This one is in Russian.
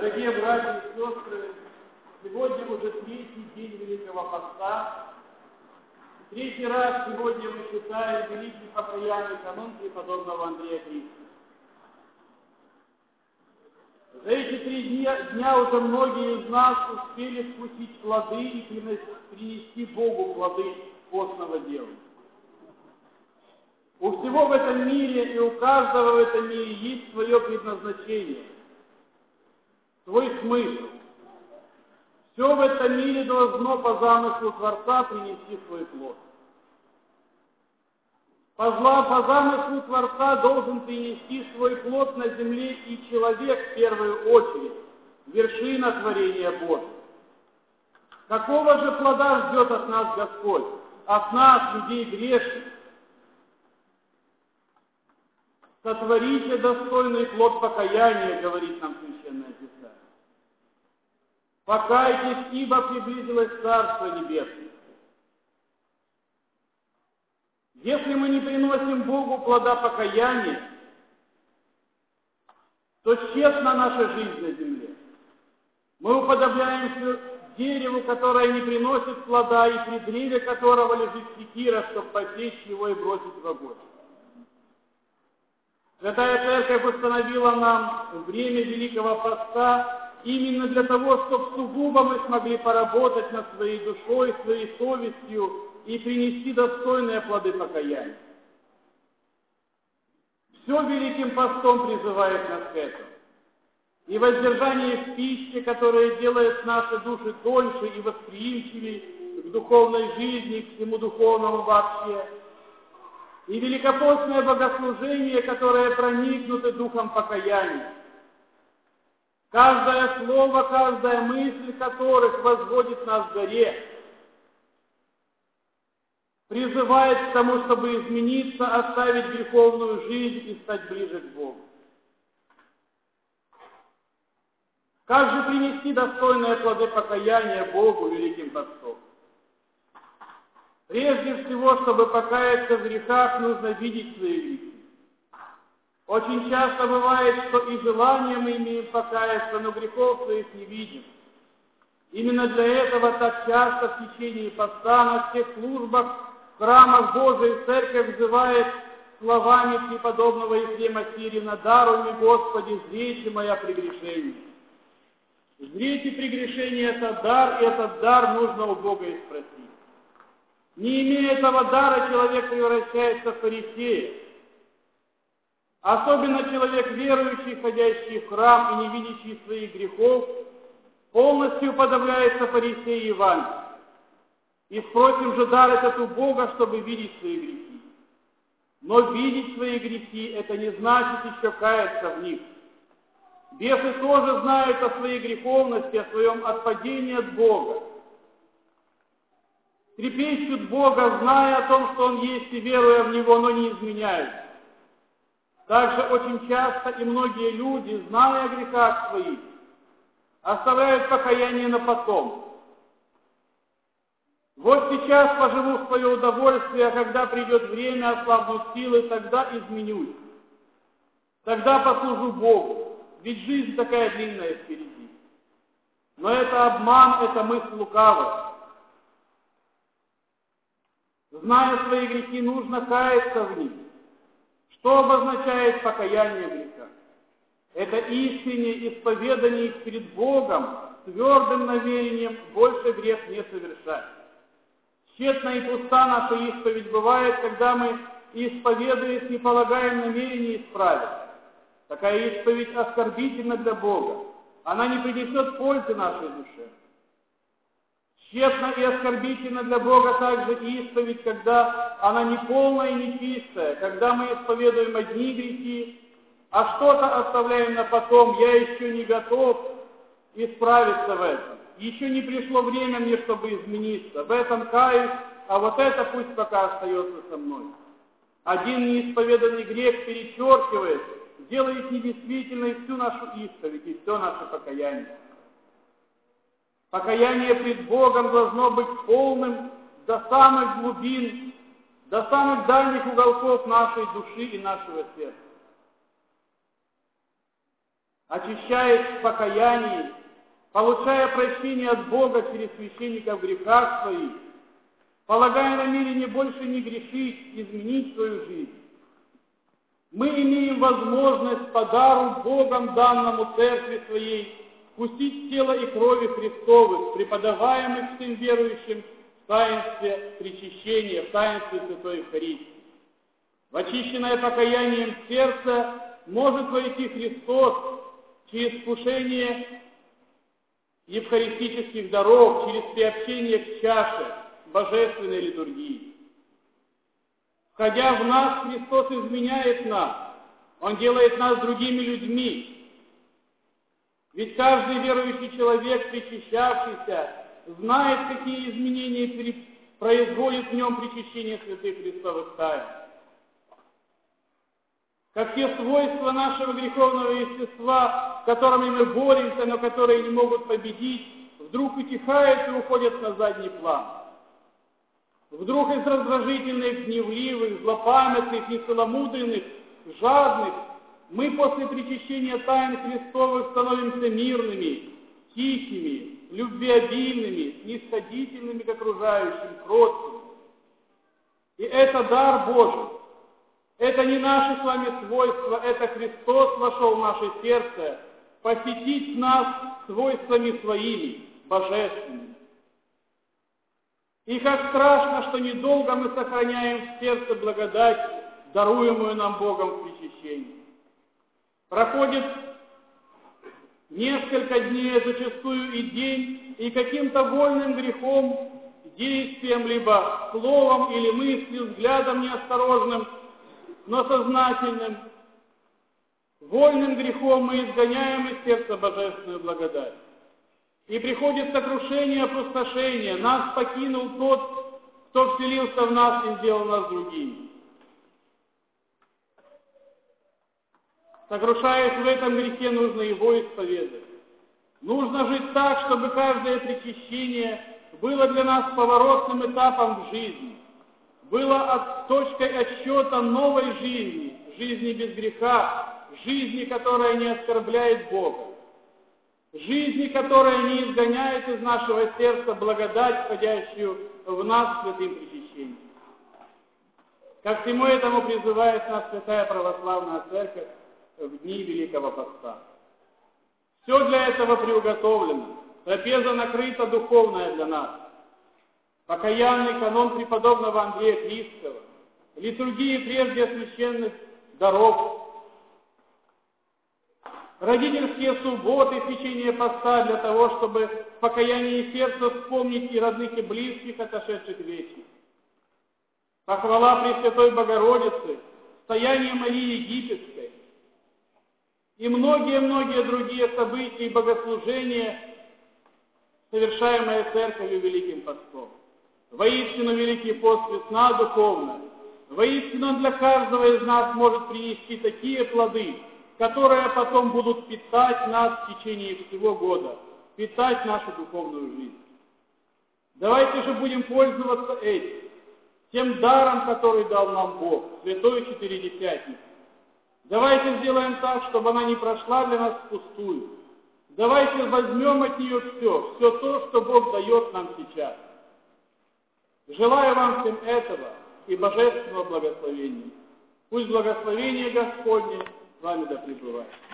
Дорогие братья и сестры, сегодня уже третий день Великого Поста. Третий раз сегодня мы читаем Великий Покаянный канон преподобного Андрея Кристи. За эти три дня, дня уже многие из нас успели вкусить плоды и принести Богу плоды постного дела. У всего в этом мире и у каждого в этом мире есть свое предназначение, свой смысл. Все в этом мире должно по замыслу Творца принести свой плод. По, зла, по замыслу Творца должен принести свой плод на земле и человек в первую очередь, вершина творения Божьего. Какого же плода ждет от нас Господь? От нас, людей грешных. Сотворите достойный плод покаяния, говорит нам Священное. Покайтесь, ибо приблизилось Царство Небесное. Если мы не приносим Богу плода покаяния, то тщетна наша жизнь на земле. Мы уподобляемся дереву, которое не приносит плода, и при древе которого лежит секира, чтобы посечь его и бросить в огонь. Святая Церковь установила нам время Великого Поста именно для того, чтобы сугубо мы смогли поработать над своей душой, своей совестью и принести достойные плоды покаяния. Все Великим Постом призывает нас к этому. И воздержание в пище, которое делает наши души тоньше и восприимчивее к духовной жизни, к всему духовному вообще – и великопостное богослужение, которое проникнуто духом покаяния. Каждое слово, каждая мысль которых возводит нас к горе, призывает к тому, чтобы измениться, оставить греховную жизнь и стать ближе к Богу. Как же принести достойные плоды покаяния Богу великим постом? Прежде всего, чтобы покаяться в грехах, нужно видеть свои грехи. Очень часто бывает, что и желание мы имеем покаяться, но грехов своих не видим. Именно для этого так часто в течение поста на всех службах в храмах Божией Церковь взывает словами преподобного Ефрема Сирина «Даруй Господи, зрите моя прегрешение». Зрите прегрешение – это дар, и этот дар нужно у Бога и спросить. Не имея этого дара, человек превращается в фарисея. Особенно человек верующий, ходящий в храм и не видящий своих грехов, полностью подавляется фарисея Евангелия. И спросим же дар этот у Бога, чтобы видеть свои грехи. Но видеть свои грехи – это не значит еще каяться в них. Бесы тоже знают о своей греховности, о своем отпадении от Бога трепещут Бога, зная о том, что Он есть и веруя в Него, но не изменяют. Также очень часто и многие люди, зная о грехах своих, оставляют покаяние на потом. Вот сейчас поживу в свое удовольствие, а когда придет время, ослабнут силы, тогда изменюсь. Тогда послужу Богу, ведь жизнь такая длинная впереди. Но это обман, это мысль лукавая. Зная свои грехи, нужно каяться в них. Что обозначает покаяние греха? Это искреннее исповедание перед Богом твердым намерением больше грех не совершать. Тщетна и пуста наша исповедь бывает, когда мы, исповедуясь, не полагаем намерение исправить. Такая исповедь оскорбительна для Бога. Она не принесет пользы нашей душе. Тщетно и оскорбительно для Бога также исповедь, когда она не полная и не чистая, когда мы исповедуем одни грехи, а что-то оставляем на потом, я еще не готов исправиться в этом. Еще не пришло время мне, чтобы измениться. В этом каюсь, а вот это пусть пока остается со мной. Один неисповеданный грех перечеркивает, делает недействительной всю нашу исповедь и все наше покаяние. Покаяние пред Богом должно быть полным до самых глубин, до самых дальних уголков нашей души и нашего сердца. очищаясь в покаянии, получая прощение от Бога через священников в грехах своих, полагая намерение больше не грешить, изменить свою жизнь, мы имеем возможность по дару Богом данному Церкви Своей вкусить тело и крови Христовых, преподаваемых всем верующим в таинстве причащения, в таинстве Святой Евхаристии. В очищенное покаянием сердце может войти Христос через вкушение евхаристических даров, через приобщение к чаше божественной литургии. Входя в нас, Христос изменяет нас. Он делает нас другими людьми. Ведь каждый верующий человек, причащавшийся, знает, какие изменения производит в нем причащение святых Христовых тайн. Как те свойства нашего греховного естества, которыми мы боремся, но которые не могут победить, вдруг утихают и уходят на задний план. Вдруг из раздражительных, гневливых, злопамятных, нецеломудренных, жадных, мы после причащения тайн Христовых становимся мирными, тихими, любвеобильными, снисходительными к окружающим, кроткими. И это дар Божий. Это не наши с вами свойства, это Христос вошел в наше сердце, посетить нас свойствами своими, божественными. И как страшно, что недолго мы сохраняем в сердце благодать, даруемую нам Богом в причащении. Проходит несколько дней, зачастую и день, и каким-то вольным грехом, действием, либо словом или мыслью, взглядом неосторожным – но сознательным, вольным грехом мы изгоняем из сердца божественную благодать. И приходит сокрушение, опустошение. Нас покинул тот, кто вселился в нас и сделал нас другими. Сокрушаясь в этом грехе, нужно его исповедать. Нужно жить так, чтобы каждое причащение было для нас поворотным этапом в жизни было точкой отсчета новой жизни, жизни без греха, жизни, которая не оскорбляет Бога, жизни, которая не изгоняет из нашего сердца благодать, входящую в нас святым причащением. Ко всему этому призывает нас Святая Православная Церковь в дни Великого Поста. Все для этого приуготовлено. Трапеза накрыта духовная для нас – покаянный канон преподобного Андрея Кристова, литургии прежде священных даров, родительские субботы, течение поста для того, чтобы в покаянии сердца вспомнить и родных, и близких, отошедших вечных. Похвала Пресвятой Богородицы, стояние Марии Египетской и многие-многие другие события и богослужения, совершаемые Церковью Великим Постом. Воистину великий пост весна духовна. Воистину для каждого из нас может принести такие плоды, которые потом будут питать нас в течение всего года, питать нашу духовную жизнь. Давайте же будем пользоваться этим, тем даром, который дал нам Бог, Святой Четыредесятник. Давайте сделаем так, чтобы она не прошла для нас впустую. Давайте возьмем от нее все, все то, что Бог дает нам сейчас. Желаю вам всем этого и божественного благословения. Пусть благословение Господне с вами да пребывает.